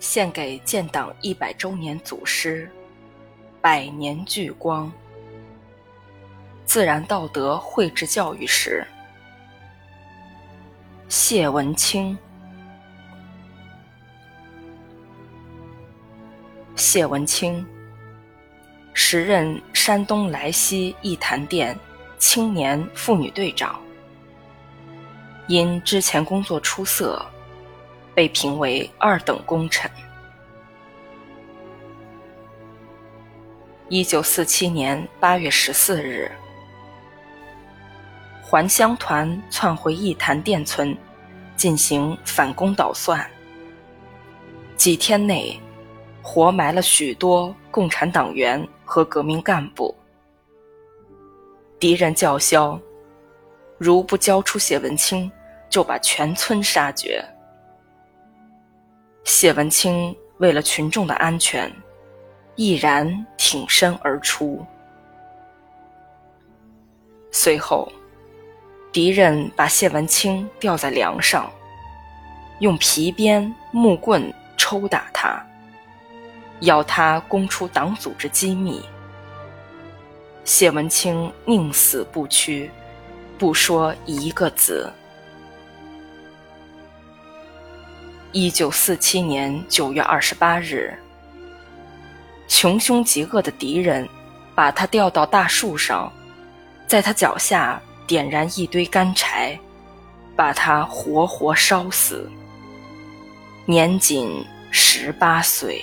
献给建党一百周年祖师，百年聚光。自然道德绘制教育时，谢文清。谢文清，时任山东莱西一坛店青年妇女队长，因之前工作出色。被评为二等功臣。一九四七年八月十四日，还乡团窜回义潭店村，进行反攻捣算。几天内，活埋了许多共产党员和革命干部。敌人叫嚣：“如不交出谢文清，就把全村杀绝。”谢文清为了群众的安全，毅然挺身而出。随后，敌人把谢文清吊在梁上，用皮鞭、木棍抽打他，要他供出党组织机密。谢文清宁死不屈，不说一个字。一九四七年九月二十八日，穷凶极恶的敌人把他吊到大树上，在他脚下点燃一堆干柴，把他活活烧死。年仅十八岁。